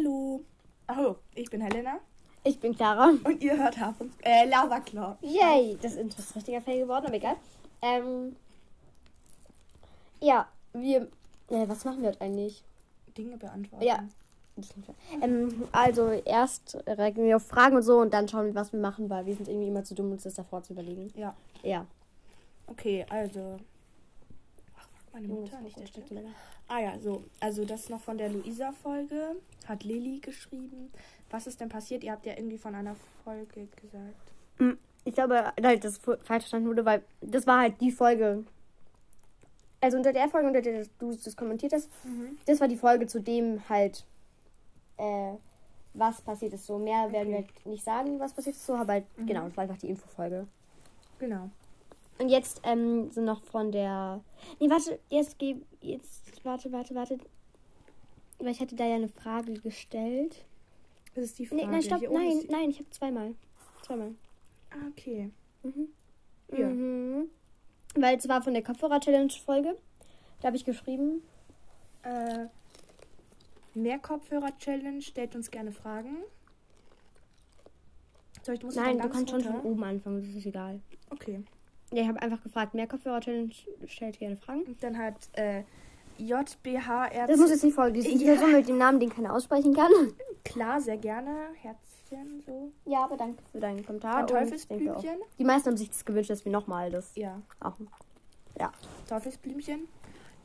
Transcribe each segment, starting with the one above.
Hallo. Oh, ich bin Helena Ich bin Clara. und ihr hört Hafen. Äh, Lava Claw. Yay! Das Intro ist richtiger Fail geworden, aber egal. Ähm. Ja, wir. Äh, was machen wir heute eigentlich? Dinge beantworten. Ja. Ähm, also erst reagieren wir auf Fragen und so und dann schauen wir, was wir machen, weil wir sind irgendwie immer zu dumm, uns das davor zu überlegen. Ja. Ja. Okay, also. Ach, meine Oh, Mutter, nicht der Stimme. Ah ja, so. Also das noch von der Luisa-Folge. Hat Lilly geschrieben. Was ist denn passiert? Ihr habt ja irgendwie von einer Folge gesagt. Ich glaube, nein, das falsch verstanden wurde, weil das war halt die Folge. Also unter der Folge, unter der du das kommentiert hast, das war die Folge, zu dem halt äh, was passiert ist. So mehr werden wir Okay. halt nicht sagen, was passiert ist. So, aber halt, genau, das war einfach die Infofolge. Genau. Und jetzt ähm, sind noch von der. Nee, warte, jetzt geh. Jetzt, warte, warte, warte. Weil ich hatte da ja eine Frage gestellt. Das ist die Nee, Frage. nein, stopp, nein, die- nein, ich habe zweimal. Zweimal. Ah, okay. Mhm. Ja. Mhm. Weil es war von der Kopfhörer-Challenge-Folge. Da habe ich geschrieben. Äh, mehr Kopfhörer-Challenge. Stellt uns gerne Fragen. Soll ich, muss Nein, du kannst schon von runter? oben anfangen, das ist egal. Okay. Ja, ich habe einfach gefragt, mehr Kopfhörer-Challenge stellt gerne Fragen. Und dann hat äh, JBHR. Das muss jetzt nicht folgen. Die Ja. Person mit dem Namen, den keiner aussprechen kann. Klar, sehr gerne. Herzchen, so. Ja, aber danke für deinen Kommentar. Ein auch- Teufelsblümchen. Die meisten haben sich das gewünscht, dass wir nochmal das Ja. machen. Teufelsblümchen.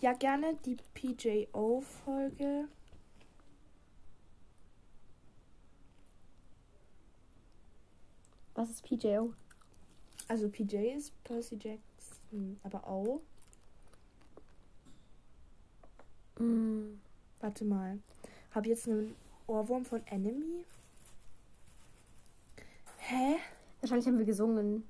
Ja, gerne die PJO-Folge. Was ist PJO? Also PJ ist Percy Jackson, aber auch. Mm. Warte mal. Hab jetzt einen Ohrwurm von Enemy? Hä? Wahrscheinlich haben wir gesungen.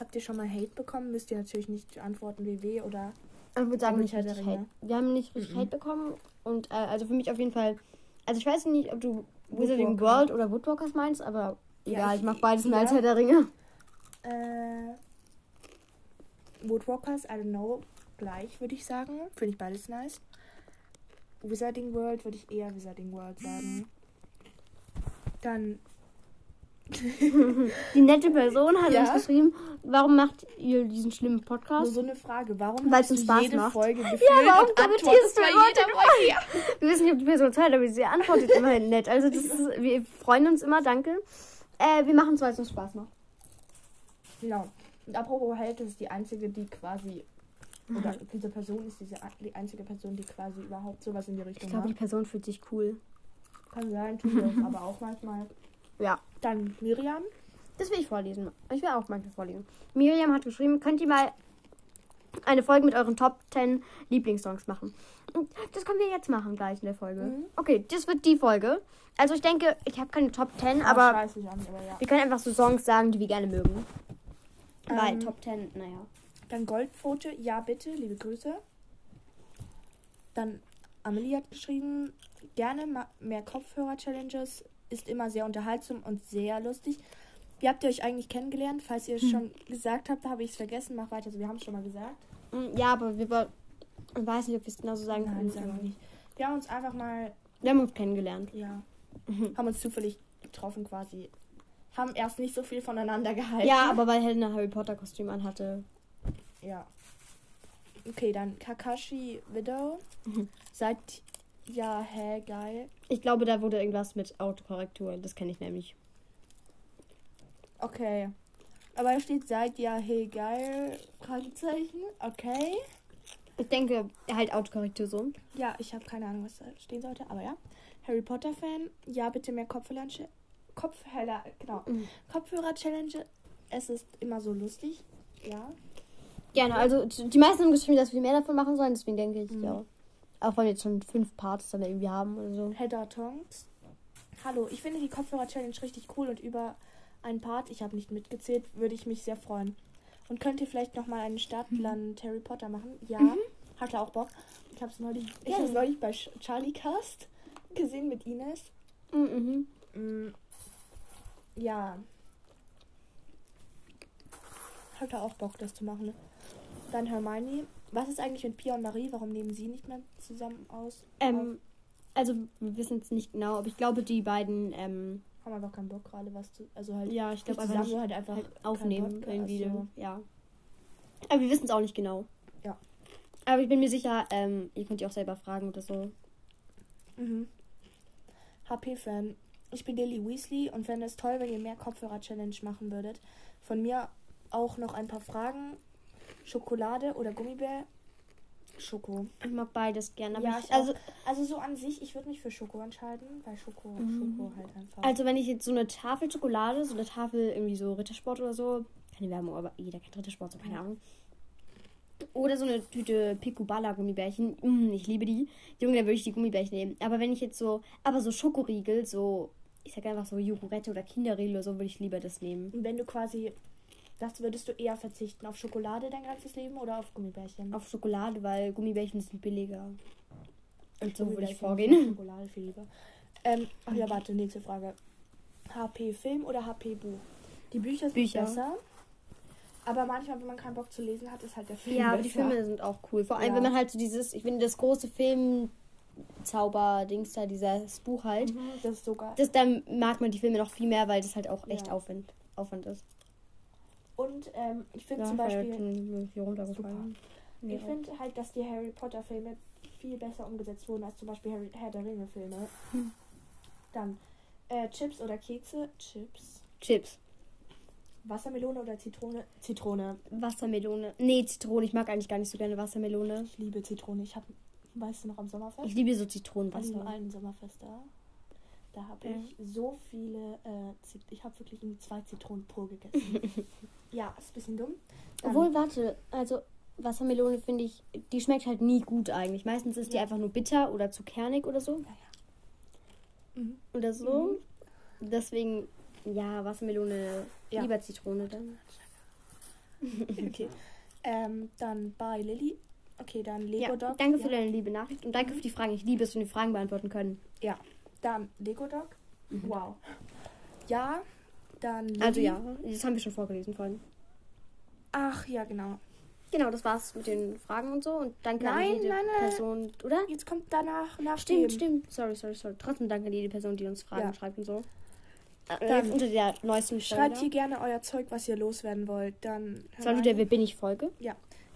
Habt ihr schon mal Hate bekommen? Müsst ihr natürlich nicht antworten WW oder. Ich würde sagen, nicht richtig. Hate. Wir haben nicht richtig Mhm. Hate bekommen. Und äh, also für mich auf jeden Fall. Also ich weiß nicht, ob du Wizarding. World oder Woodwalkers meinst, aber Ja, egal, ich- ich mag beides mehr als ja. Herr der Ringe. Äh. Woodwalkers, I don't know. Gleich, würde ich sagen. Finde ich beides nice. Wizarding World würde ich eher Wizarding World sagen. Dann. Die nette Person hat Ja. uns geschrieben, warum macht ihr diesen schlimmen Nur Podcast? so eine Frage. Warum hast du uns Spaß jede macht. Folge gefühlt warum und kommentierst du jeder Folge? Ja. Wir wissen nicht, ob die Person Zeit aber sie antwortet immerhin nett. Also das ist, wir freuen uns immer, danke. Äh, wir machen es, weil es uns Spaß macht. Genau. Und apropos Held, ist die einzige, die quasi. Oder diese Person ist diese, die einzige Person, die quasi überhaupt sowas in die Ich Richtung glaube, die macht. Person fühlt sich cool. Kann sein, tut das aber auch manchmal. Ja. Dann Miriam. Das will ich vorlesen. Ich will auch manchmal vorlesen. Miriam hat geschrieben, könnt ihr mal eine Folge mit euren Top 10 Lieblingssongs machen? Das können wir jetzt machen, gleich in der Folge. Mhm. Okay, das wird die Folge. Also ich denke, ich habe keine Top 10, Ah, aber ich aber ja. wir können einfach so Songs sagen, die wir gerne mögen. Weil Ähm, Top 10, naja. Dann Goldpfote, ja bitte, liebe Grüße. Dann Amelie hat geschrieben, gerne mehr Kopfhörer-Challenges, ist immer sehr unterhaltsam und sehr lustig. Wie habt ihr euch eigentlich kennengelernt? Falls ihr es schon gesagt habt, habe ich es vergessen. Mach weiter, also wir haben es schon mal gesagt. Mm, Ja, aber wir weiß nicht, ob wir es genauso sagen Nein, können. sagen wir nicht. Wir haben uns einfach mal, Wir haben uns kennengelernt. ja, haben uns zufällig getroffen quasi. Haben erst nicht so viel voneinander gehalten. Ja, aber weil Helena Harry Potter Kostüm anhatte. Ja. Okay, dann Kakashi Widow. Mhm. Seid ja, hä, geil. Ich glaube, da wurde irgendwas mit Autokorrektur. Das kenne ich nämlich. Okay. Aber da steht, seid ja, hey, geil. Fragezeichen. Okay. Ich denke, halt Autokorrektur so. Ja, ich habe keine Ahnung, was da stehen sollte, aber ja. Harry Potter Fan. Ja, bitte mehr Kopfhörer. Kopfhörer, genau. Mhm. Kopfhörer Challenge. Es ist immer so lustig. Ja. Gerne, also die meisten haben geschrieben, dass wir mehr davon machen sollen, deswegen denke ich, Mhm. ja. Auch wenn wir jetzt schon fünf Parts dann irgendwie haben oder so. Hedda Tonks. Hallo, ich finde die Kopfhörer Challenge richtig cool und über einen Part, ich habe nicht mitgezählt, würde ich mich sehr freuen. Und könnt ihr vielleicht noch mal einen Stadtland Harry Potter machen? Ja, hatte auch Bock. Ich habe es neulich, ich Ja. neulich bei Ch- Charlie Cast gesehen mit Ines. Mhm. Mm, ja. Hatte auch Bock, das zu machen. Ne? Dann Hermione. Was ist eigentlich mit Pia und Marie? Warum nehmen sie nicht mehr zusammen aus? Ähm, Also, wir wissen es nicht genau, aber ich glaube, die beiden, ähm, Haben einfach keinen Bock gerade was zu. Also halt. ja, ich glaube einfach halt einfach halt aufnehmen Podcast, irgendwie. so. Ja. Aber wir wissen es auch nicht genau. Ja. Aber ich bin mir sicher, ähm, ihr könnt ihr auch selber fragen oder so. Mhm. HP-Fan. Ich bin Lily Weasley und fände es toll, wenn ihr mehr Kopfhörer-Challenge machen würdet. Von mir auch noch ein paar Fragen. Schokolade oder Gummibär? Schoko. Ich mag beides gerne. Ja, ich, also, Also so an sich, ich würde mich für Schoko entscheiden, weil Schoko, Mhm. Schoko halt einfach. also wenn ich jetzt so eine Tafel Schokolade, so eine Tafel irgendwie so Rittersport oder so, keine Werbung, aber jeder kennt Rittersport, so keine Ja. Ahnung. Oder so eine Tüte Picoballa Gummibärchen. Mm, ich liebe die. Junge, dann würde ich die Gummibärchen nehmen. Aber wenn ich jetzt so, aber so Schokoriegel, so, ich sag einfach so Jogurette oder Kinderriegel oder so, würde ich lieber das nehmen. Und wenn du quasi, das würdest du eher verzichten auf Schokolade dein ganzes Leben oder auf Gummibärchen? Auf Schokolade, weil Gummibärchen sind billiger. Und so würde ich vorgehen. Schokolade viel lieber. Ähm, ach ja, warte, nächste Frage. HP Film oder HP Buch? Die Bücher sind Bücher. besser. Aber manchmal, wenn man keinen Bock zu lesen hat, ist halt der Film Ja, besser. die Filme sind auch cool. Vor allem, Ja. wenn man halt so dieses, ich finde das große Film-Zauber-Dings da, dieses Buch halt. Mhm, das ist sogar. Das, dann mag man die Filme noch viel mehr, weil das halt auch echt Ja. Aufwand, Aufwand ist. Und ähm, ich finde Ja, zum Beispiel, halt hier runtergefallen. Ja. ich finde halt, dass die Harry Potter Filme viel besser umgesetzt wurden als zum Beispiel Harry, Herr der Ringe Filme. Hm. Dann äh, Chips oder Kekse? Chips. Chips. Wassermelone oder Zitrone? Zitrone. Wassermelone. Nee, Zitrone. Ich mag eigentlich gar nicht so gerne Wassermelone. Ich liebe Zitrone. Ich habe, weißt du noch am Sommerfest? Ich liebe so An Zitronenwasser. einen Sommerfest da. Da habe Ja. ich so viele, äh, Zit ich habe wirklich irgendwie zwei Zitronen pur gegessen. ja, ist ein bisschen dumm. Dann- Obwohl, warte, also Wassermelone finde ich, die schmeckt halt nie gut eigentlich. Meistens ist die Ja. einfach nur bitter oder zu kernig oder so. Mhm. Oder so. Deswegen, ja, Wassermelone, Ja. lieber Zitrone dann. Okay. ähm, dann bei Lilly. Okay, dann Lego Ja, Dog. danke für ja. deine liebe Nachricht und danke für die Fragen. Ich liebe es, wenn die Fragen beantworten können. Dann Lego Dog. Mhm. Wow. Ja, dann Lilly. Also ja, das haben wir schon vorgelesen vorhin. Ach ja, genau. Genau, das war's mit den Fragen und so. Und danke Nein, an jede nein, nein. Person, oder? Jetzt kommt danach nach Stimmt, stimmt. Sorry, sorry, sorry. Trotzdem danke an jede Person, die uns Fragen Ja. schreibt und so. Äh, Dann unter der neuesten Schreibt Folge. hier gerne euer Zeug, was ihr loswerden wollt. Dann nur der Wer bin ich Folge.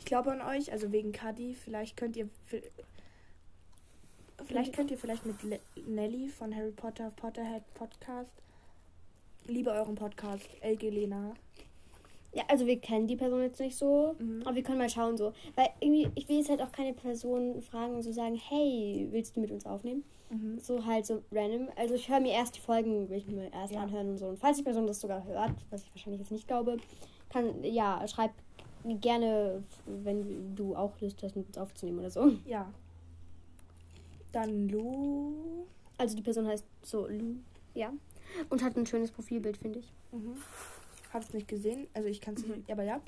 Ich glaube an euch, also wegen Kadi. Vielleicht könnt ihr. Vielleicht könnt ihr vielleicht mit Le Nelly von Harry Potter Potterhead Podcast. Liebe euren Podcast, LG Lena. Ja, also wir kennen die Person jetzt nicht so. Mhm. Aber wir können mal schauen so. Weil irgendwie, ich will jetzt halt auch keine Person fragen und so sagen, hey, willst du mit uns aufnehmen? Mhm. So halt so random. Also ich höre mir erst die Folgen, will ich mir erst Ja. anhören und so. Und falls die Person das sogar hört, was ich wahrscheinlich jetzt nicht glaube, kann, ja, schreib gerne, wenn du auch Lust hast, mit aufzunehmen oder so. Ja. Dann Lu. Also die Person heißt so Lu, ja. Und hat ein schönes Profilbild, finde ich. Mhm. Hab's nicht gesehen, also ich kann es Mhm. nicht, aber ja.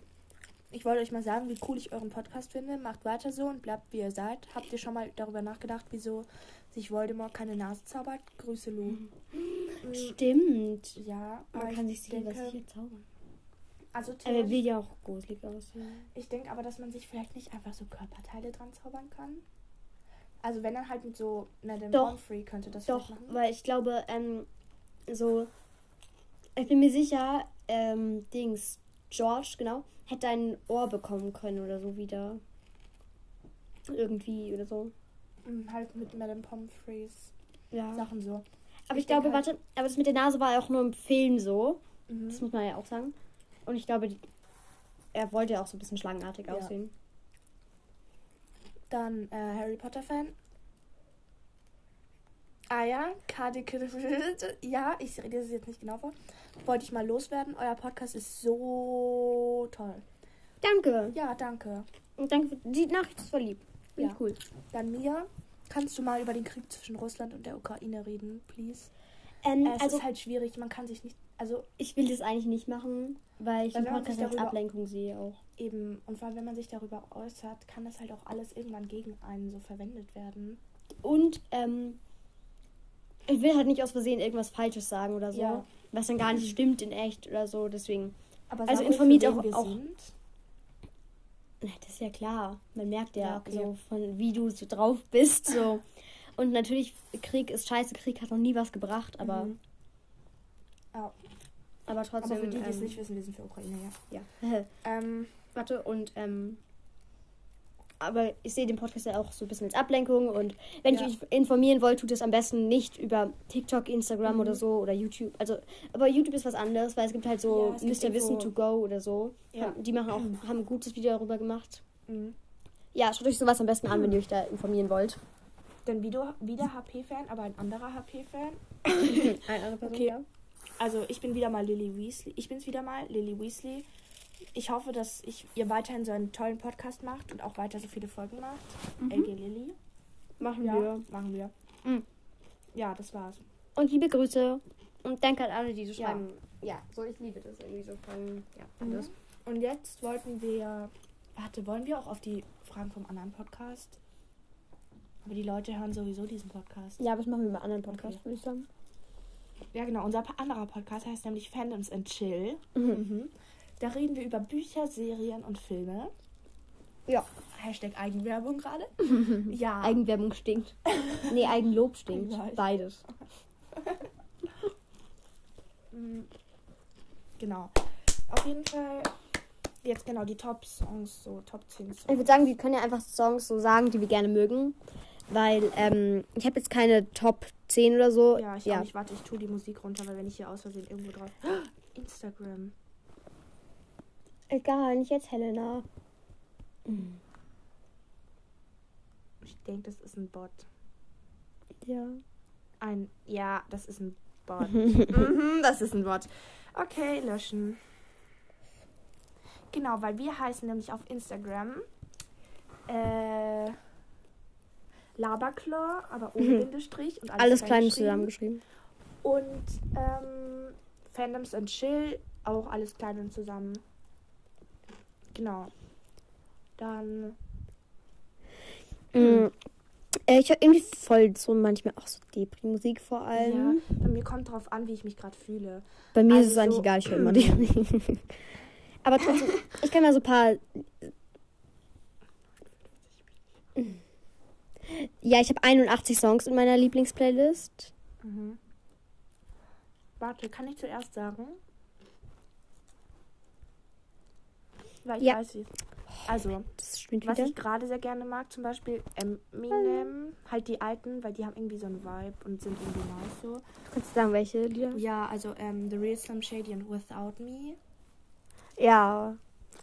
Ich wollte euch mal sagen, wie cool ich euren Podcast finde. Macht weiter so und bleibt wie ihr seid. Habt ihr schon mal darüber nachgedacht, wieso sich Voldemort keine Nase zaubert? Grüße Lu. Mhm. Stimmt. Ja, Man kann ich sich sicher was denke, hier zaubern. Also theoretisch, will ja auch gruselig aussehen. ich denke aber, dass man sich vielleicht nicht einfach so Körperteile dran zaubern kann. Also wenn dann halt mit so Madame Doch. Pomfrey könnte das Doch, machen. weil ich glaube, ähm, so, ich bin mir sicher, ähm, Dings, George, genau, hätte ein Ohr bekommen können oder so wieder. Irgendwie oder so. Mhm, Halt mit Madame Pomfreys Ja. Sachen so. Aber ich ich, glaube, halt- warte, aber das mit der Nase war auch nur im Film so. Mhm. Das muss man ja auch sagen. Und ich glaube, die, er wollte ja auch so ein bisschen schlangenartig Ja. aussehen. Dann äh, Harry Potter Fan. Ah ja, Kadi Ja, ich rede das jetzt nicht genau vor. Wollte ich mal loswerden. Euer Podcast ist so toll. Danke. Ja, danke. Und danke für die Nachricht, das war lieb. Finde Ja. ich cool. Dann Mia, kannst du mal über den Krieg zwischen Russland und der Ukraine reden, please? Ähm, Äh, es also, ist halt schwierig, man kann sich nicht, also ich will das eigentlich nicht machen, weil ich Weil den Podcast als Ablenkung sehe auch. eben, und vor allem, wenn man sich darüber äußert, kann das halt auch alles irgendwann gegen einen so verwendet werden. Und ähm, ich will halt nicht aus Versehen irgendwas Falsches sagen oder so, Ja. was dann gar nicht stimmt in echt oder so. Deswegen, Aber Also informiert auch- auch- sind. na, das ist ja klar. Man merkt ja, Ja, okay. so von wie du so drauf bist. So. Und natürlich, Krieg ist scheiße, Krieg hat noch nie was gebracht, aber, Mhm. Ja. Aber trotzdem. Aber für die, die es ähm, nicht wissen, wir sind für Ukraine, ja. Ja. Ähm, Warte, und ähm, aber ich sehe den Podcast ja auch so ein bisschen als Ablenkung und wenn Ja. ich euch informieren wollt, tut es am besten nicht über TikTok, Instagram Mhm. oder so oder YouTube. Also, aber YouTube ist was anderes, weil es gibt halt so Ja, Mr. Wissen to Go oder so. Ja. Die machen auch, haben ein gutes Video darüber gemacht. mhm. Ja, schaut euch sowas am besten an, wenn ihr euch da informieren wollt. Dann wieder, wieder HP-Fan, aber ein anderer HP-Fan. Eine andere Person, Okay. ja. Also ich bin wieder mal Lily Weasley. Ich bin's wieder mal, Lily Weasley. Ich hoffe, dass ich, ihr weiterhin so einen tollen Podcast macht und auch weiter so viele Folgen macht. LG Lily. Machen Ja, wir. machen wir. Mhm. Ja, das war's. Und liebe Grüße. Und danke an alle, die so Ja. schreiben. Ja, so ich liebe das irgendwie so schreiben. Ja, Mhm. das. Und jetzt wollten wir. Warte, wollen wir auch auf die Fragen vom anderen Podcast? Aber die Leute hören sowieso diesen Podcast. Ja, aber das machen wir bei anderen Podcasts, Okay. würde ich sagen. Ja, genau. Unser anderer Podcast heißt nämlich Fandoms and Chill. Mhm. Mhm. Da reden wir über Bücher, Serien und Filme. Ja. Hashtag Eigenwerbung gerade. ja. Eigenwerbung stinkt. nee, Eigenlob stinkt. Beides. Mhm. Genau. Auf jeden Fall. Jetzt genau die Top-Songs, so Top 10 Songs. Ich würde sagen, wir können ja einfach Songs so sagen, die wir gerne mögen. Weil ähm, ich habe jetzt keine Top 10 oder so. Ja, ich auch nicht. Warte, ich tue die Musik runter, weil wenn ich hier aus Versehen irgendwo drauf. Instagram. Egal, nicht jetzt Helena. Ich denke, das ist ein Bot. Ja. Ein. Ja, das ist ein Bot. mhm, das ist ein Bot. Okay, löschen. Genau, weil wir heißen nämlich auf Instagram äh, Laberclaw, aber ohne Mhm. Bindestrich und Alles klein geschrieben. zusammengeschrieben. Und ähm, Fandoms and Chill, auch alles klein und zusammen. Genau. Dann. Mhm. Äh, ich höre irgendwie voll so manchmal auch so Depri-Musik vor allem. Ja, bei mir kommt drauf an, wie ich mich gerade fühle. Bei mir ist Also es eigentlich so- egal, ich höre immer Depri. Aber trotzdem, ich kann mal so ein paar. Ja, ich habe 81 Songs in meiner Lieblingsplaylist. Mhm. Warte, kann ich zuerst sagen? Weil ich Ja. weiß es. Also, Das spielt was ich gerade sehr gerne mag, zum Beispiel Eminem, halt die alten, weil die haben irgendwie so einen Vibe und sind irgendwie nice so. Kannst du sagen, welche Lieder? Ja, also ähm, The Real Slim Shady und Without Me. Ja.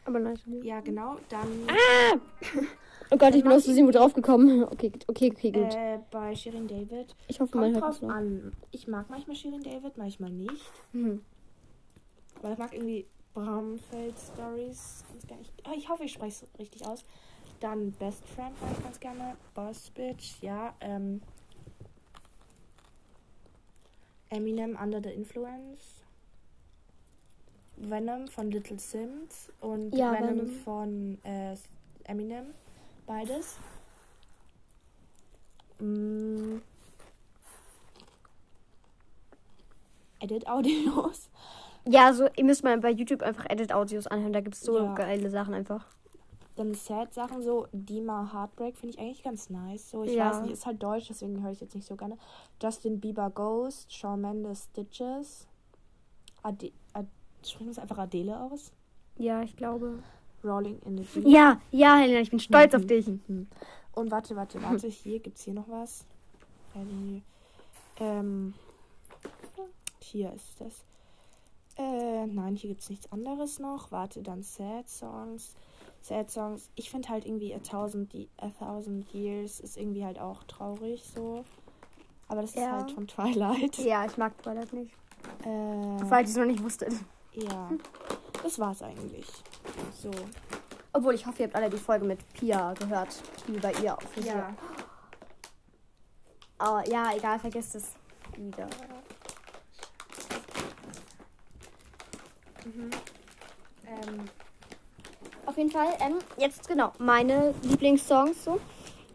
Aber nein. schon. Ja, genau. Dann Oh Gott, ich bin aus Versehen wo drauf gekommen. Okay, okay, okay, gut. äh, bei Shirin David. Ich hoffe, man Kommt hört das drauf an. Ich mag manchmal Shirin David, manchmal nicht. Mhm. Aber ich mag irgendwie Bramfeld Stories. ganz gerne. Ich, oh, ich hoffe, ich spreche es richtig aus. Dann Best Friend mag ich ganz gerne. Boss Bitch, ja. Ähm, Eminem Under the Influence. Venom von Little Sims und Ja, Venom, Venom. von äh, Eminem. Beides. Mm. Edit-Audios. Ja, so, ihr müsst mal bei YouTube einfach Edit-Audios anhören. Da gibt es so Ja. geile Sachen einfach. Dann Sad-Sachen so, Dima Heartbreak finde ich eigentlich ganz nice. So, ich Ja. weiß nicht, ist halt deutsch, deswegen höre ich jetzt nicht so gerne. Justin Bieber Ghost, Shawn Mendes Stitches. Ade Ad sprechen wir es einfach Adele aus? Ja, ich glaube. Rolling in the Deep. Ja, ja, Helena, ich bin stolz auf Mhm. dich. Und warte, warte, warte, hier gibt es hier noch was. Ähm, hier ist das. Äh, nein, hier gibt es nichts anderes noch. Warte, dann Sad Songs. Sad Songs. Ich finde halt irgendwie A Thousand, A Thousand Years ist irgendwie halt auch traurig so. Aber das ist Ja. halt von Twilight. Ja, ich mag Twilight nicht. Äh, Falls ihr es noch nicht wusstet. ja. Das war's eigentlich. So. Obwohl, ich hoffe, ihr habt alle die Folge mit Pia gehört, die bei ihr auf Ja. Aber ja, egal, vergesst es wieder. Ähm, Auf jeden Fall, ähm, jetzt genau, meine Lieblingssongs so.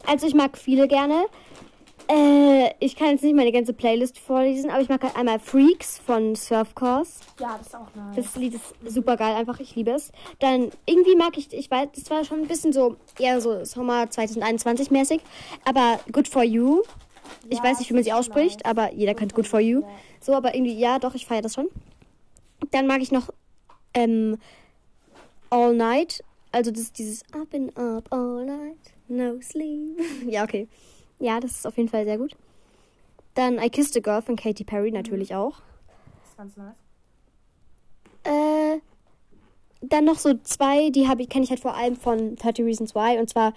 Also ich mag viele gerne. Äh, ich kann jetzt nicht meine ganze Playlist vorlesen, aber ich mag halt einmal Freaks von Surf Course. ja, das ist auch nice. Das Lied ist super geil, einfach, ich liebe es. Dann irgendwie mag ich, ich weiß, das war schon ein bisschen so, eher so Sommer 2021 mäßig, aber Good For You Ich Ja, weiß nicht, wie man sie ausspricht, nice. aber jeder kennt Good for you, ja. So, aber irgendwie, ja, doch, ich feiere das schon. Dann mag ich noch ähm, All Night. Also das dieses Up and Up All Night, No Sleep. ja, okay. Ja, das ist auf jeden Fall sehr gut. Dann I Kissed a Girl von Katy Perry natürlich auch. Das ist ganz nice. Äh, dann noch so zwei, die habe ich kenne ich halt vor allem von 30 Reasons Why und zwar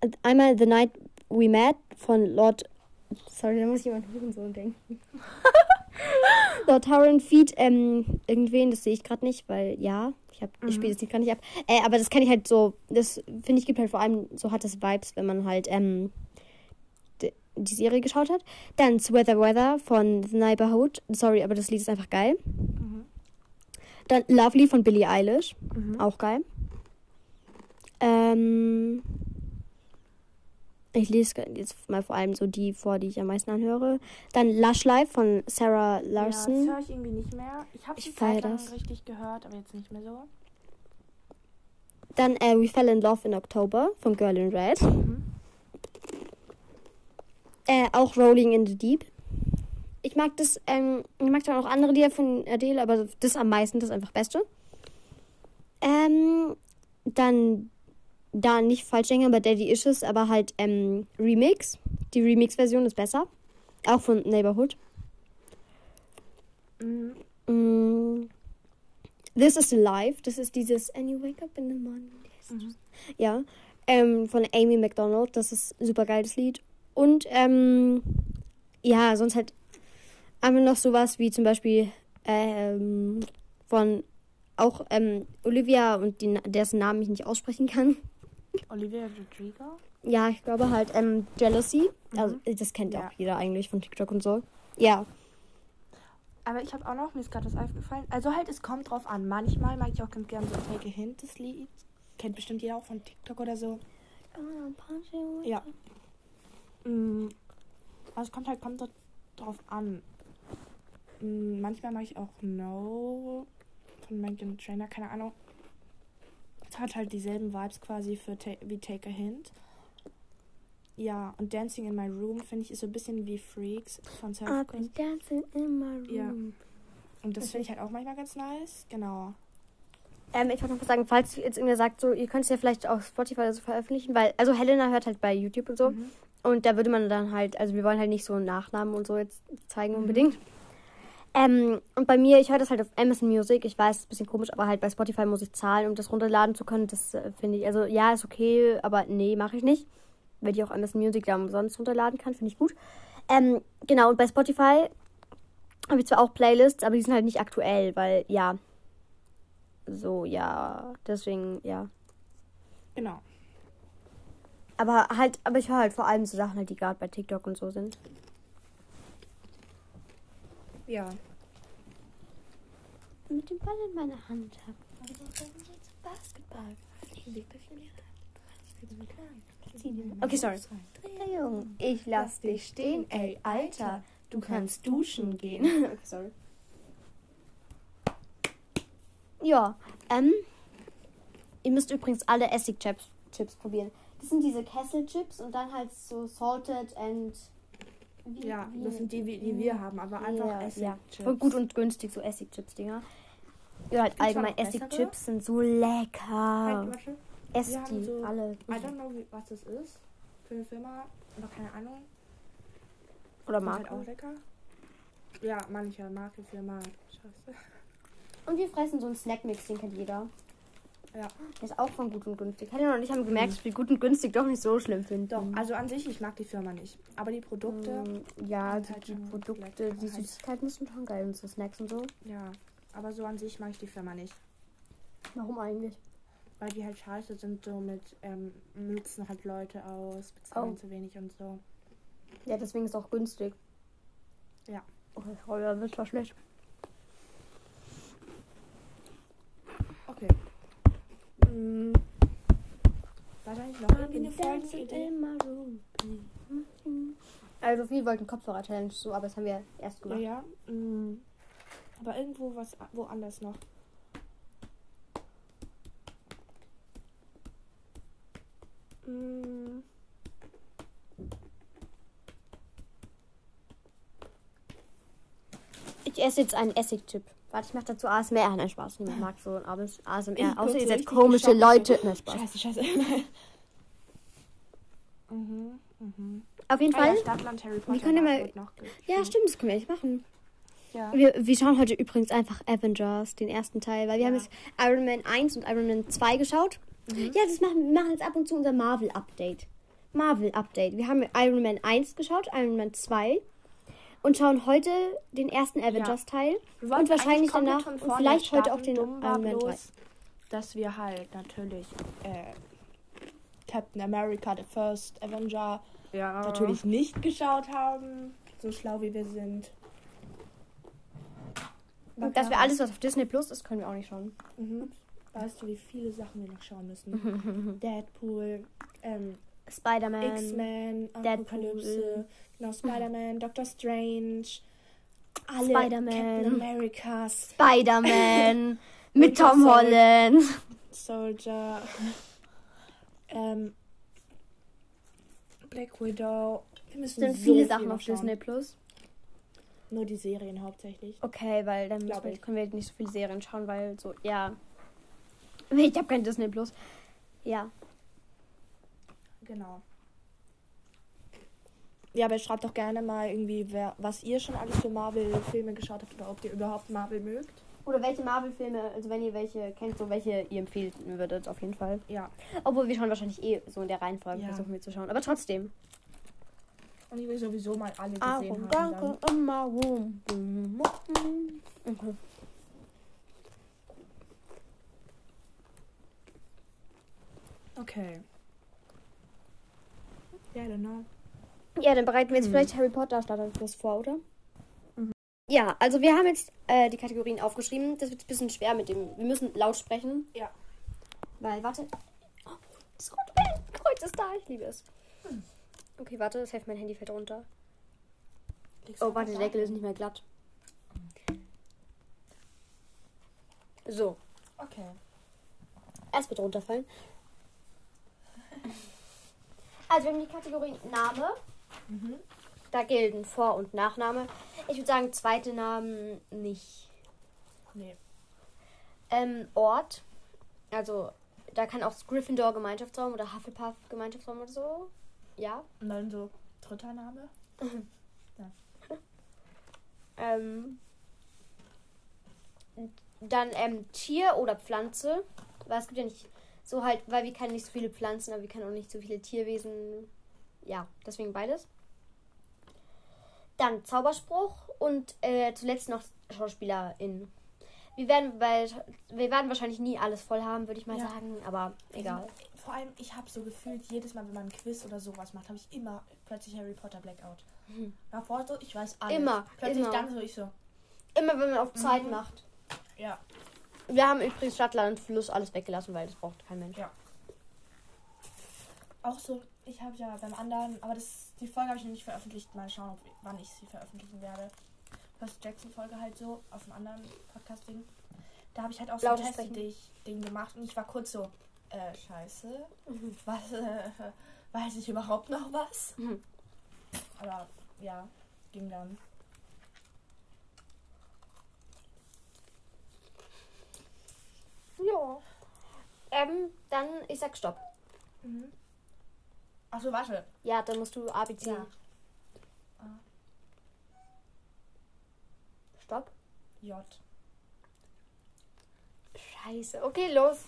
äh, einmal The Night We Met von Lord Sorry, da muss jemand so denken. Lord Tauren Feed ähm, irgendwen, das sehe ich gerade nicht, weil ja, ich habe ich spiele das Lied gar nicht ab. Äh, aber das kenne ich halt so, das finde ich gibt halt vor allem so hat das Vibes, wenn man halt ähm, die Serie geschaut hat. Dann Sweather Weather von The Neighborhood. Sorry, aber das Lied ist einfach geil. Dann Lovely von Billie Eilish. Auch geil. Ähm, ich lese jetzt mal vor allem so die vor, die ich am meisten anhöre. Dann Lush Life von Sarah Ja, das Larson. höre ich irgendwie nicht mehr. Ich habe die Zeit lang das. richtig gehört, aber jetzt nicht mehr so. Dann äh, We Fell in Love in October von Girl in Red. Äh, auch Rolling in the Deep. Ich mag das, ähm, ich mag dann auch andere Lieder von Adele, aber das am meisten, das einfach Beste. Ähm, dann, da nicht falsch denken, aber Daddy Issues, aber halt ähm, Remix. Die Remix-Version ist besser. Auch von Neighborhood. Mhm. Mm. This is Life. Das ist dieses And you wake up in the morning. Mhm. Ja. Ähm, von Amy McDonald. Das ist ein super geiles Lied. Und ähm, ja, sonst halt einfach noch sowas wie zum Beispiel ähm, von auch ähm, Olivia und die, dessen Namen ich nicht aussprechen kann. Olivia Rodrigo? Ja, ich glaube halt ähm, Jealousy. Also das kennt Ja. auch jeder eigentlich von TikTok und so. Ja. Aber ich habe auch noch, mir ist gerade was aufgefallen. Also halt, es kommt drauf an. Manchmal mag ich auch ganz gerne so Take a Hint, das Lied. Kennt bestimmt jeder auch von TikTok oder so. Ja. Mm, Also es kommt halt, kommt drauf an. Mm, Manchmal mag ich auch No von Megan Trainer, keine Ahnung. Es hat halt dieselben Vibes quasi für ta wie Take a Hint. Ja, und Dancing in My Room finde ich ist so ein bisschen wie Freaks von Surf been dancing in my room. Ja. Und das finde ich halt auch manchmal ganz nice. Genau. Ähm, ich wollte noch was sagen, falls jetzt irgendwer sagt, so, ihr könnt es ja vielleicht auf Spotify oder so veröffentlichen, weil, also Helena hört halt bei YouTube und so. Mhm. Und da würde man dann halt, also wir wollen halt nicht so Nachnamen und so jetzt zeigen unbedingt. Ähm, und bei mir, ich höre das halt auf Amazon Music. Ich weiß, ist ein bisschen komisch, aber halt bei Spotify muss ich zahlen, um das runterladen zu können. Das äh, finde ich, also ja, ist okay, aber nee, mache ich nicht. Weil ich auch Amazon Music da umsonst runterladen kann, finde ich gut. Ähm, genau, und bei Spotify habe ich zwar auch Playlists, aber die sind halt nicht aktuell, weil ja. So, ja. Deswegen, ja. Genau. Aber halt, aber ich höre halt vor allem so Sachen halt, die gerade bei TikTok und so sind. Ja. Mit dem Ball in meiner Hand habe. Basketball. Okay, sorry. Jung, ich lass dich stehen, ey, Alter. Du kannst duschen gehen. okay, sorry. Ja, ähm. Ihr müsst übrigens alle Essig-Chips Chips probieren. Das sind diese Kesselchips und dann halt so salted and. wie- Ja, wie- das sind die, die wir haben, aber einfach ja, ja. Essig-Chips. Und gut und günstig, so Essig-Chips-Dinger. Ja, halt allgemein? Essig-Chips sind so lecker. Halt. Esst die so- alle. I don't know, was das ist für eine Firma, aber keine Ahnung. Oder halt Marke. auch lecker. Ja, manche Marke, Firma. Scheiße. Und wir fressen so einen Snackmix, den kennt jeder. Ja. Der ist auch von gut und günstig. Helena und ich haben gemerkt, dass wir gut und günstig doch nicht so schlimm finden. Doch, also an sich, ich mag die Firma nicht. Aber die Produkte, Mm, ja, die, halt die Produkte, die Süßigkeiten sind schon geil und so Snacks und so. ja. Aber so an sich mag ich die Firma nicht. Warum eigentlich? Weil die halt scheiße sind, so mit ähm, nutzen halt Leute aus, bezahlen Oh. zu wenig und so. Ja, deswegen ist es auch günstig. Ja. Okay, oh ja, das war schlecht. Okay. Mhm. Wahrscheinlich noch irgendeine Folgenidee. Also wir wollten Kopfhörer-Challenge so, aber das haben wir erst gemacht. Ja, ja. Aber irgendwo was woanders noch. Mm. Ich esse jetzt einen Essigchip. Warte, ich mache dazu ASMR. Nein, Spaß. Niemand mag so ein ASMR. Ich Außer ihr seid komische Leute. Nein, Spaß. Scheiße, scheiße. mhm, mhm. Auf jeden Ah, Fall. ja, Stadtland Harry Potter. Wir können ja mal- Ja, stimmt, das können wir echt machen. Ja. Wir, wir schauen heute übrigens einfach Avengers, den ersten Teil, weil wir Ja. haben jetzt Iron Man 1 und Iron Man 2 geschaut. Mhm. Ja, das machen wir machen jetzt ab und zu unser Marvel-Update. Marvel-Update. Wir haben Iron Man 1 geschaut, Iron Man 2 und schauen heute den ersten Avengers-Teil. Wir Und wahrscheinlich danach und vorne vielleicht heute auch den Iron Man 3. bloß, dass wir halt natürlich äh, Captain America, the First Avenger, Ja. natürlich nicht geschaut haben. So schlau wie wir sind. Dass wir alles, was auf Disney Plus ist, können wir auch nicht schauen. Mhm. Weißt du, wie viele Sachen wir noch schauen müssen? Deadpool, ähm, Spider-Man. X-Men, Deadpool. Apokalypse, genau, Spider-Man, Doctor Strange, alle Spider-Man. Captain America, Spider-Man. mit Tom Soldier. Holland. Soldier, ähm, Black Widow. Wir müssen sind so viele viel Sachen auf schauen. Disney Plus. Nur die Serien hauptsächlich. Okay, weil dann wir, können wir nicht so viele Serien schauen, weil so, ja. Ich habe kein Disney Plus. Ja. Genau. Ja, aber schreibt doch gerne mal irgendwie, wer, was ihr schon alles für Marvel-Filme geschaut habt oder ob ihr überhaupt Marvel mögt. Oder welche Marvel-Filme, also wenn ihr welche kennt, so welche ihr empfehlen würdet, auf jeden Fall. Ja. Obwohl wir schauen wahrscheinlich eh so in der Reihenfolge, Ja. versuchen wir zu schauen. Aber trotzdem. Und ich will sowieso mal alle Ah, gesehen haben. Dann. immer rum. Okay. Okay. Ja, genau. Ja, dann bereiten wir jetzt Hm. vielleicht Harry Potter Starterquiz vor, oder? Ja, also wir haben jetzt äh, die Kategorien aufgeschrieben. Das wird ein bisschen schwer mit dem. Wir müssen laut sprechen. Ja. Weil, warte. Oh, das rote Kreuz ist da. Ich liebe es. Okay, warte, das hilft mein Handy fällt runter. Oh, warte, der Deckel ist nicht mehr glatt. So, Okay. es wird runterfallen. Also, wir haben die Kategorie Name. Mhm. Da gelten Vor- und Nachname. Ich würde sagen, zweite Namen nicht. Nee. Ähm, Ort. Also, da kann auch Gryffindor Gemeinschaftsraum oder Hufflepuff Gemeinschaftsraum oder so. Ja. Und dann so dritter Name. Ähm, dann ähm, Tier oder Pflanze. Weil es gibt ja nicht so halt, weil wir kennen nicht so viele Pflanzen, aber wir kennen auch nicht so viele Tierwesen. Ja, deswegen beides. Dann Zauberspruch und äh, zuletzt noch SchauspielerInnen. Wir werden, weil wir werden wahrscheinlich nie alles voll haben, würde ich mal Ja. sagen, aber egal. Vor allem, ich habe so gefühlt, jedes Mal, wenn man ein Quiz oder sowas macht, habe ich immer plötzlich Harry Potter Blackout. Mhm. Davor so, ich weiß alles. Immer, Plötzlich immer. dann so, ich so, Immer wenn man auf Zeit Mhm. macht. ja. Wir haben übrigens Stadtland und Fluss alles weggelassen, weil das braucht kein Mensch. Ja. Auch so, ich habe ja beim anderen, aber das, die Folge habe ich noch nicht veröffentlicht. Mal schauen, ob, wann ich sie veröffentlichen werde. Percy Jackson Folge halt so, auf einem anderen Podcast-Ding. Da habe ich halt auch so ein. Test-Ding gemacht und ich war kurz so, äh, scheiße. Mhm. Was, äh, weiß ich überhaupt noch was? Mhm. Aber ja, ging dann. Ja. Ähm, dann, ich sag Stopp. Mhm. Achso, warte. Ja, dann musst du ABC. Ja. Stopp. J. Scheiße. Okay, los.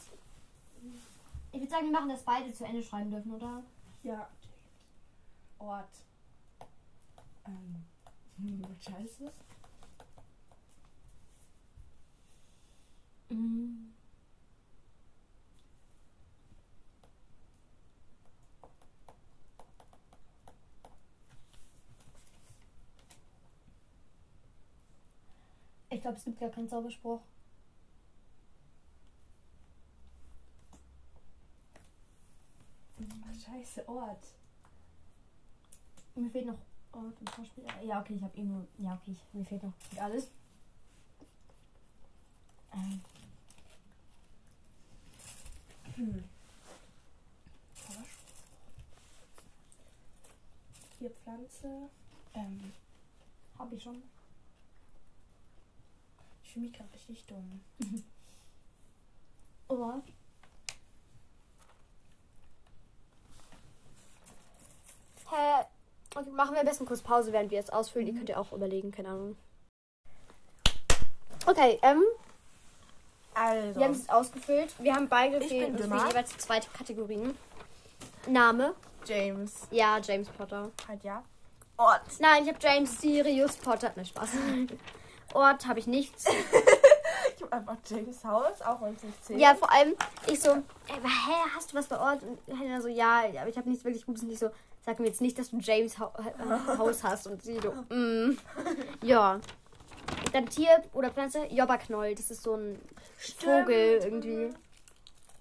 Ich würde sagen, wir machen das beide zu Ende schreiben dürfen, oder? Ja. Ort. Ähm. hm, Scheiße. Mhm. Glaube, es gibt gar keinen Zauberspruch. Ach, scheiße, Ort. Mir fehlt noch Ort und Schauspieler. Ja, okay, ich habe eh nur. Ja, okay, ich, mir fehlt noch alles. Ähm, Hm. Hier Pflanze. Ähm. habe ich schon. Ich fühle mich gerade richtig dumm. Ort. Hä? Okay, machen wir am besten kurz Pause, während wir es ausfüllen. Ihr könnt ja auch überlegen, keine Ahnung. Okay, ähm, Also. wir haben es ausgefüllt. Wir haben beide dümmer. jeweils zwei Kategorien. Name. James. Ja, James Potter. Halt ja. Ort. Nein, ich habe James Sirius Potter. Ne, Spaß. Ort habe ich nichts. Ich habe einfach James Haus, auch wenn es nicht zählt. Ja, vor allem, ich so, ey, hä, hast du was bei Ort? Und Helena so, ja, aber ich habe nichts wirklich Gutes. Und ich so, sag mir jetzt nicht, dass du James ha äh, Haus hast. Und sie so, mm. Ja. Dann Tier oder Pflanze, Jobberknoll. Das ist so ein Vogel irgendwie.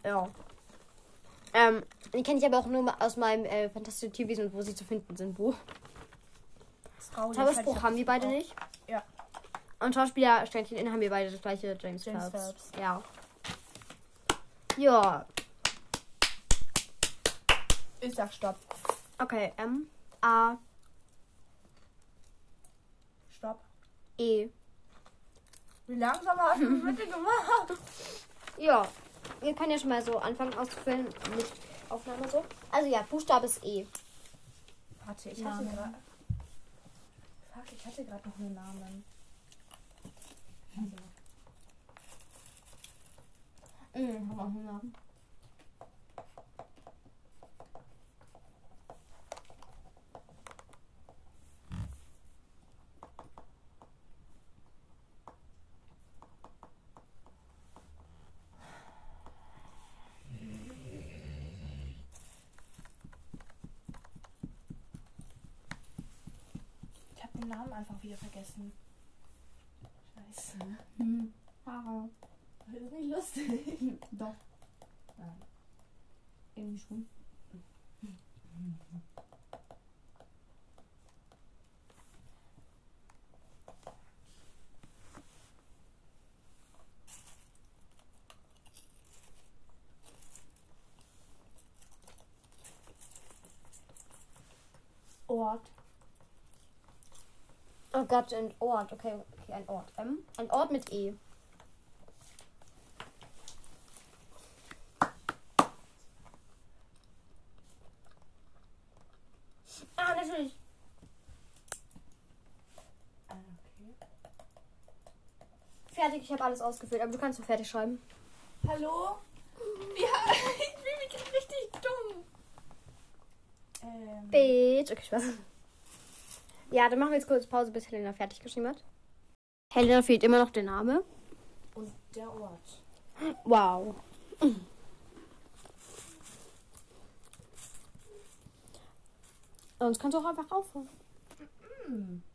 Ja. Ähm, die kenne ich aber auch nur aus meinem äh, Fantastische Tierwesen und wo sie zu finden sind. Buch. Zauberspruch haben wir beide nicht. Und Schauspieler Sternchen in haben wir beide das gleiche James, James Phelps. Ja. Ja. Ich sag Stopp. Okay. M A Stopp. E. Wie langsam hast du das bitte gemacht? Ja. Wir können ja schon mal so anfangen auszufüllen mit Aufnahme so. Also ja, Buchstabe ist E. Warte, ich hatte Namen. gerade. Fuck, ich hatte gerade noch einen Namen. Mhm, haben auch einen. Ich habe den Namen einfach wieder vergessen. Scheiße. Mhm. Haha. Das ist nicht lustig. Doch. Nein. Irgendwie schon. Ort. Oh Gott, ein Ort. Okay, okay, ein Ort. M. Ein Ort mit E. Ah, natürlich. Ah, okay. Fertig, ich habe alles ausgefüllt, aber du kannst doch fertig schreiben. Hallo? Ja, ich fühle mich gerade richtig dumm. Ähm, Bitch. Okay, Spaß. Ja, dann machen wir jetzt kurz Pause, bis Helena fertig geschrieben hat. Helena fehlt immer noch der Name. und der Ort. Wow. Sonst kannst du auch einfach aufhören.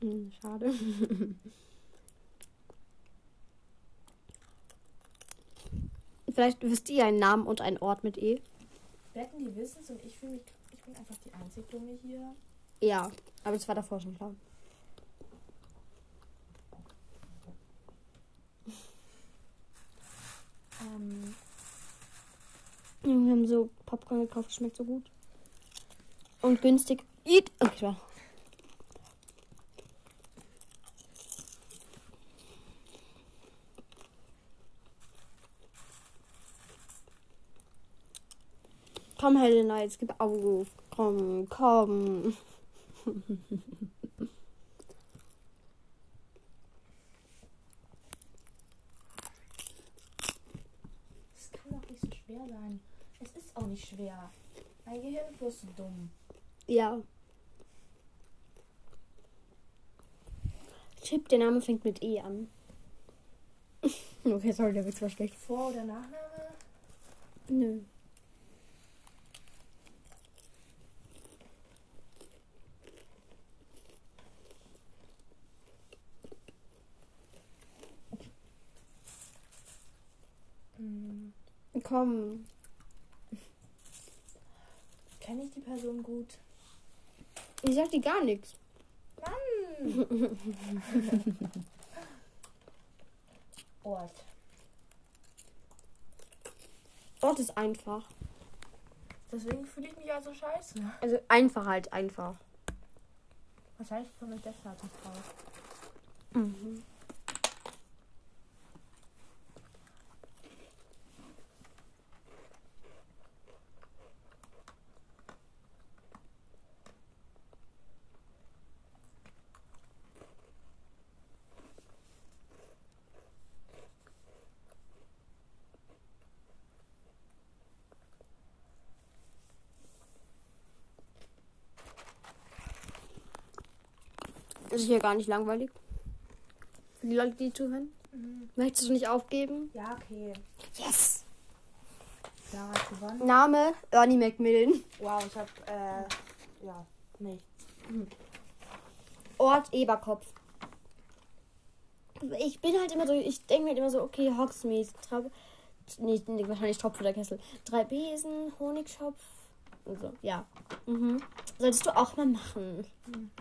Hm, schade. Vielleicht wisst ihr einen Namen und einen Ort mit E. Wetten, die wissen es und ich fühle mich. Ich bin einfach die einzig Dumme hier. Ja, aber das war davor schon klar. Ähm, Wir haben so Popcorn gekauft, schmeckt so gut. Und günstig. Eat. Okay, Komm, Helena, jetzt gib auf. Komm, komm. das kann doch nicht so schwer sein. Es ist auch nicht schwer. Mein Gehirn ist bloß so dumm. Ja. Chip, der Name fängt mit E an. okay, sorry, der Witz war schlecht. Vor- oder Nachname? Nö. Komm. Kenne ich die Person gut? Ich sag dir gar nichts. Mann! Ort. Ort ist einfach. Deswegen fühle ich mich ja so scheiße. Also einfach halt einfach. Was heißt für mich deshalb nicht drauf? Mhm. Ist hier gar nicht langweilig. Für die Leute, die zuhören. Möchtest du nicht aufgeben? Ja, okay. Yes! Hat gewonnen. Name Ernie Macmillan. Wow, ich hab, äh, ja, nichts. Ort Eberkopf. Ich bin halt immer so, ich denke mir halt immer so, okay, Hogsmeade, Trab nee, nee, wahrscheinlich Topf oder Kessel. Drei Besen, Honigschopf so, ja. Mhm. Solltest du auch mal machen.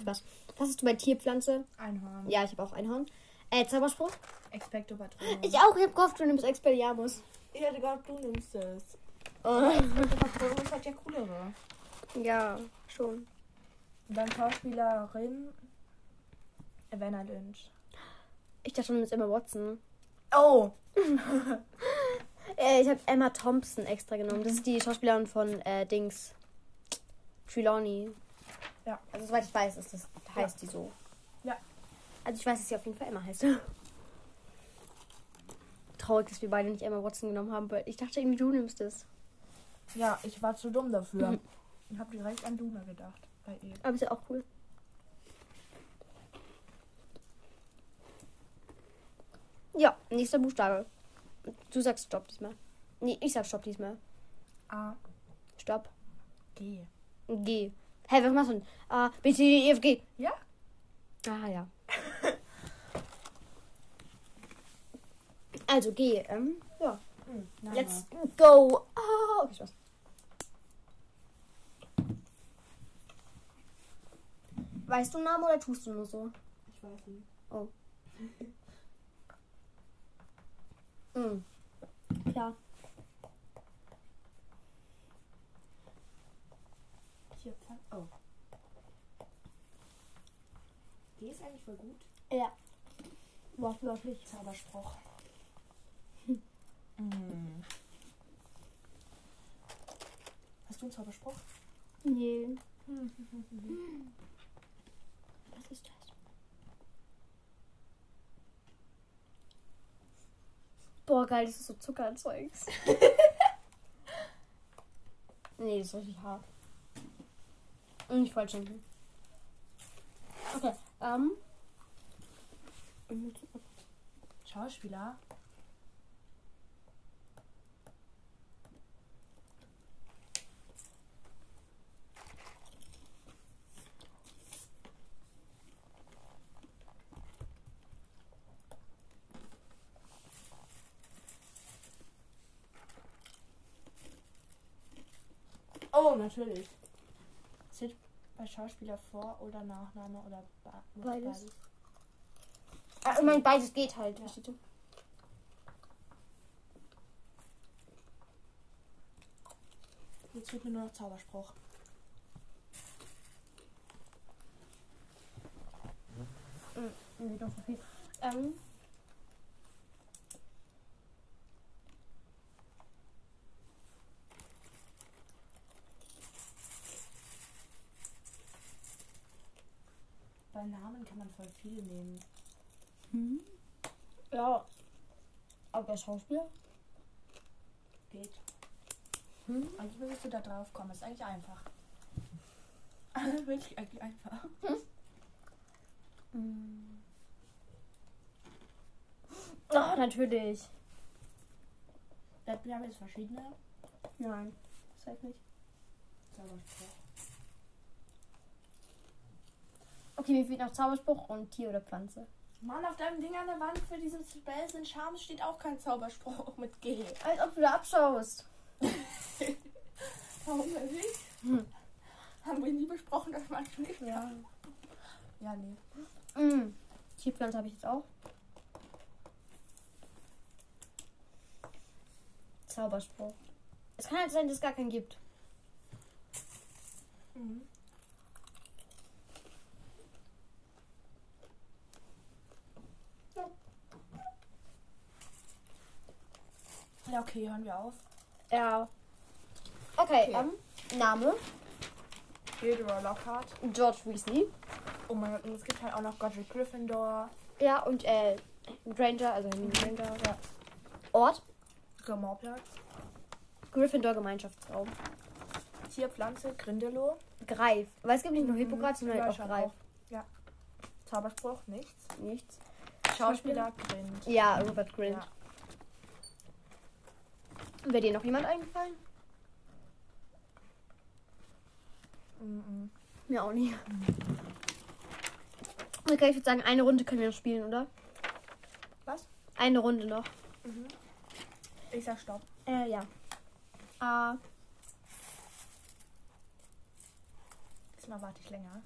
Was? Was hast du bei Tierpflanze? Einhorn. Ja, ich habe auch Einhorn. Äh, Zauberspruch? Expecto Patronum. Ich auch, ich hab gehofft, du nimmst Expelliarmus. Ich hätte gedacht, du nimmst es. Oh. Expecto Patronum ist halt ja coolere. Ja, schon. Und dann Schauspielerin Evanna Lynch. Ich dachte schon, du nimmst Emma Watson. Oh! Äh, ich habe Emma Thompson extra genommen. Das ist die Schauspielerin von äh, Dings. Trelawney. Ja. Also soweit ich weiß, ist das, heißt die so. Ja. Also ich weiß, dass sie auf jeden Fall Emma heißt. Traurig, dass wir beide nicht Emma Watson genommen haben, weil ich dachte irgendwie, du nimmst es. Ja, ich war zu dumm dafür. Ich habe direkt an Duna gedacht. Bei ihr. Aber ist ja auch cool. Ja, nächster Buchstabe. Du sagst Stopp diesmal. Nee, ich sag Stopp diesmal. A, Stopp. G. G. Hä, was machst du denn? A, B, C, D, E, F, G. Ja? Ah, ja. also G, ähm, ja. Hm, Name. Let's go. Ah, okay, Spaß. Weißt du einen Namen oder tust du nur so? Ich weiß nicht. Mhm. Klar. Hier. Oh. Die ist eigentlich voll gut. Ja. Wortwörtlich. Zauberspruch. Hm. Hast du einen Zauberspruch? Nee. Was ist das? Boah, geil, das ist so Zuckerzeugs. nee, das ist richtig hart. Und nicht falsch denken. Okay, ähm. Schauspieler. Oh, natürlich. Zählt bei Schauspieler Vor- oder Nachname oder ba- Beides. Ah, ich meine, beides geht halt. Ja. Jetzt fehlt mir nur noch Zauberspruch. So viel. Ähm. Bei Namen kann man voll viel nehmen. Ja. Aber der Schauspieler? Geht. Hm? Eigentlich würdest du da drauf kommen. Ist eigentlich einfach. Wirklich eigentlich einfach. Oh, natürlich. Haben jetzt verschiedene Nein. Das heißt nicht. Zauberspruch. Okay, mir fehlt noch Zauberspruch und Tier oder Pflanze. Mann, auf deinem Ding an der Wand für diesen Spells in Charms steht auch kein Zauberspruch mit G. Als ob du da abschaust. Warum denn nicht? Hm. Haben wir nie besprochen, dass man nicht Ja. kann. Ja, nee. Mm. Tierpflanze habe ich jetzt auch. Zauberspruch. Es kann halt sein, dass es gar keinen gibt. Mhm. Ja, okay, hören wir auf. Ja. Okay, Okay. ähm, Name. Theodore Lockhart. George Weasley. Oh mein Gott, und es gibt halt auch noch Godric Gryffindor. Ja, und äh, Granger, also Hermine Granger. Ja. Ort. Grimmauplatz. Gryffindor Gemeinschaftsraum. Tier, Pflanze, Grindelow. Greif. Weil es gibt nicht nur Hippogreif, sondern Ja, auch Greif. Ja. Zauberspruch, nichts. Nichts. Schauspieler, Grind. Ja, Rupert Grint. Ja. Wäre dir noch jemand eingefallen? Mhm. Mir auch nicht. Okay, ich würde sagen, eine Runde können wir noch spielen, oder? Was? Eine Runde noch. Mhm. Ich sag Stopp. Äh, ja. A. Diesmal warte ich länger.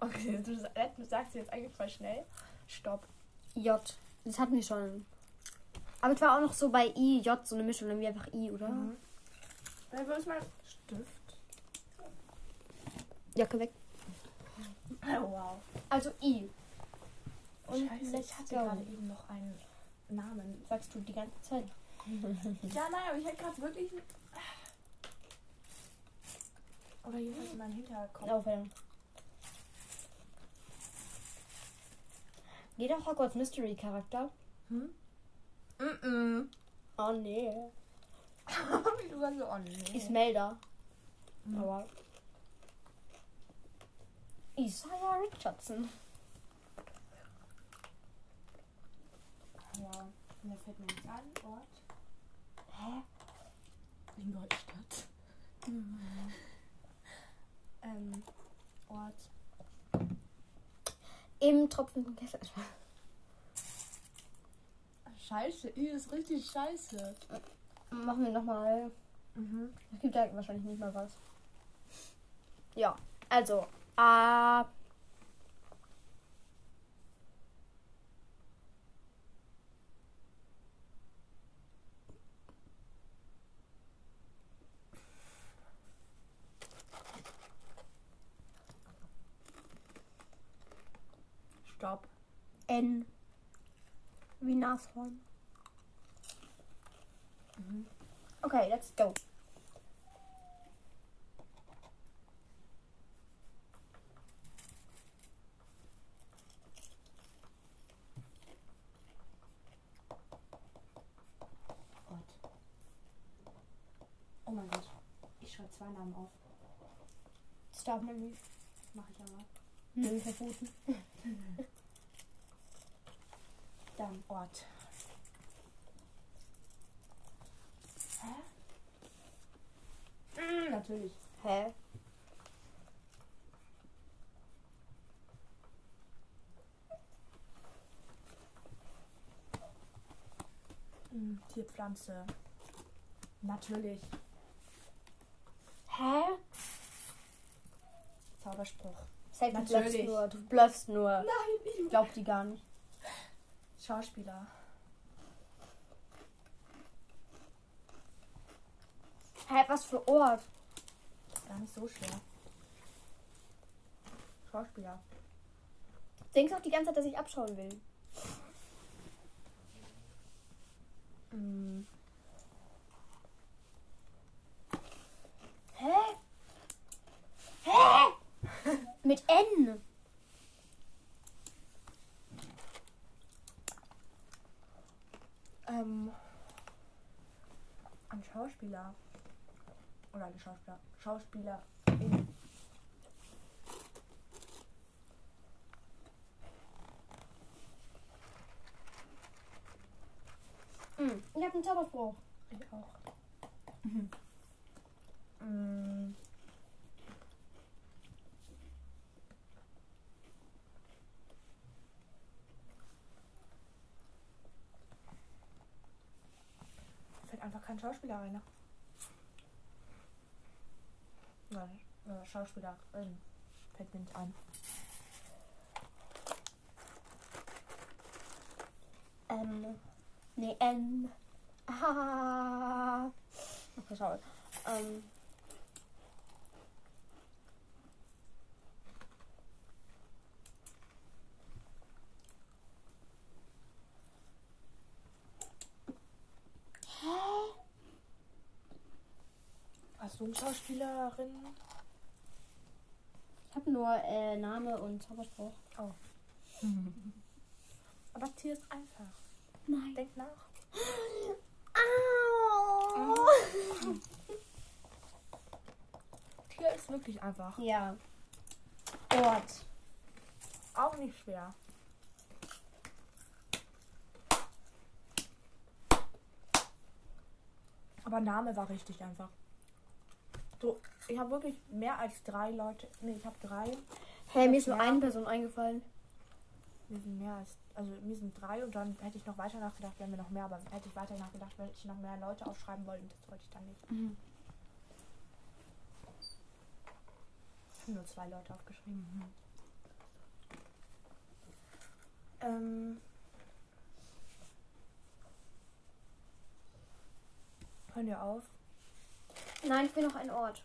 Okay, äh, du sagst jetzt eigentlich voll schnell. Stopp. J. Das hatten wir schon. Aber es war auch noch so bei I, J, so eine Mischung, dann wie einfach I, oder? Mhm. Äh, Wo ist mein Stift? Jacke weg. Oh, wow. Also I. Und Scheiße, ich hatte go. gerade eben noch einen Namen. Sagst du die ganze Zeit. Ja, nein, aber ich hätte gerade wirklich. Oder jedenfalls in meinem Hinterkopf. Verdammt. Jeder Hogwarts Mystery Charakter. Hm? Mhm. Oh nee. Wie du sagst, so, oh nee. Ismelda. Mhm. Aber. Isaiah Richardson. Ja, mir fällt mir nichts an. Ort. Hä? Ingolstadt. Ähm, Ort. Im Tropfen Kessel. Scheiße, I ist richtig scheiße. Machen wir nochmal. Mhm. Es gibt da wahrscheinlich nicht mal was. Ja, also. A. Stopp. N. Wie Nashorn. Mhm. Okay, let's go. Oh mein Gott. Ich schreibe zwei Namen auf. Das darf man nicht. Mach ich aber. Nö, verboten. Dann Ort. Hä? Mm, natürlich. Hä? Mm, Tierpflanze. Natürlich. Hä? Zauberspruch. Sag, du Natürlich. bluffst nur. Du bluffst nur. Nein, Ich glaub die gar nicht. Schauspieler. Hä, was für Ort? Gar nicht so schwer. Schauspieler. Denkst auch die ganze Zeit, dass ich abschauen will. Mm, Hä? Hä? Mit N. ähm, ein Schauspieler. Oder eine Schauspieler. Schauspieler. Hm, Ich hab einen Zauberspruch. Ich auch. Mhm. Kein Schauspieler rein. ne? Nein, äh, Schauspielerin fällt mir nicht ein. Ähm. Nee, N. Ah. Okay, schau. Ähm. Hast du eine Schauspielerin? Ich habe nur äh, Name und Zauberspruch. Oh. Aber Tier ist einfach. Nein. Denk nach. Au! Tier ist wirklich einfach. Ja. Ort. Auch nicht schwer. Aber Name war richtig einfach. So, ich habe wirklich mehr als drei Leute. Nee, ich habe drei. Hey, mir ist nur eine Person eingefallen. Mir sind mehr als. Also mir sind drei und dann hätte ich noch weiter nachgedacht, wären wir noch mehr, aber hätte ich weiter nachgedacht, hätte ich noch mehr Leute aufschreiben wollen und das wollte ich dann nicht. Ich habe nur zwei Leute aufgeschrieben. Ähm. Hören wir auf? Nein, ich will noch einen Ort.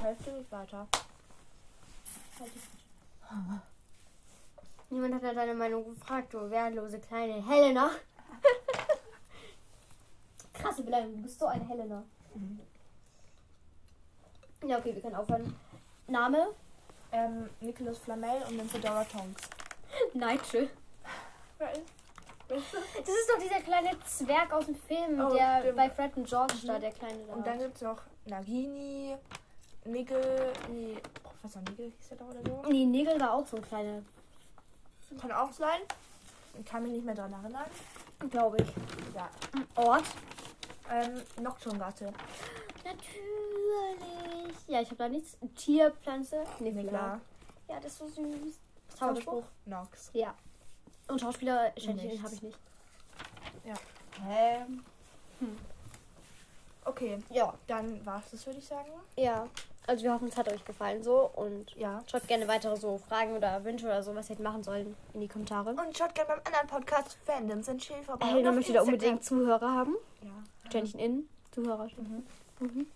Hälfte nicht weiter. Niemand hat ja deine Meinung gefragt, du wehrlose kleine Helena. Krasse Beleidigung, du bist so eine Helena. Ja, okay, wir können aufhören. Name? Ähm, Nicholas Flamel und dann Fedora Tonks. Nigel. Das ist doch dieser kleine Zwerg aus dem Film, Oh, der stimmt. bei Fred und George da, der kleine da. Und dann gibt es noch Nagini, Nigel, nee, Professor Nigel hieß er da oder so. Nee, Nigel war auch so ein kleiner, Kann auch sein. Ich kann mich nicht mehr dran erinnern. glaube ich. Ja. Ort? Ähm, Nocturngatte. Natürlich. Ja, ich habe da nichts. Tier, Pflanze? Nee, klar. Ja, das ist so süß. Zauberspruch? Nox. Ja. Und Schauspieler, Schändchen habe ich nicht. Hä? Okay, Ja. dann war's das, würde ich sagen. Ja. Also wir hoffen, es hat euch gefallen so und Ja. schreibt gerne weitere so Fragen oder Wünsche oder so, was ihr hättet machen sollen, in die Kommentare. Und schaut gerne beim anderen Podcast Fandoms and Chill vorbei. Helena Und möchte da unbedingt Zuhörer haben. Ja. Ständig in. Zuhörer. Mhm.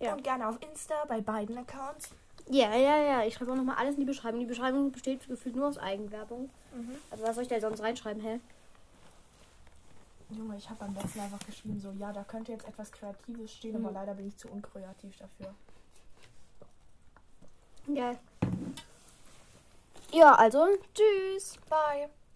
Ja. Und gerne auf Insta bei beiden Accounts. Ja, ja, ja. Ich schreibe auch nochmal alles in die Beschreibung. Die Beschreibung besteht gefühlt nur aus Eigenwerbung. Mhm. Also was soll ich da sonst reinschreiben, hä? Junge, ich habe letzten Mal einfach geschrieben, so, ja, da könnte jetzt etwas Kreatives stehen, Mhm. aber leider bin ich zu unkreativ dafür. Ja. Ja, also, tschüss. Bye.